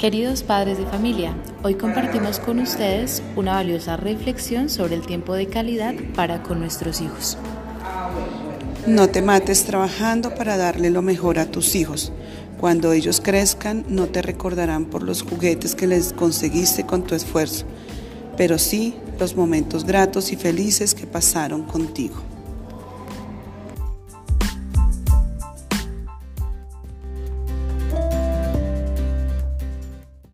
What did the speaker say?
Queridos padres de familia, hoy compartimos con ustedes una valiosa reflexión sobre el tiempo de calidad para con nuestros hijos. No te mates trabajando para darle lo mejor a tus hijos. Cuando ellos crezcan no te recordarán por los juguetes que les conseguiste con tu esfuerzo, pero sí los momentos gratos y felices que pasaron contigo.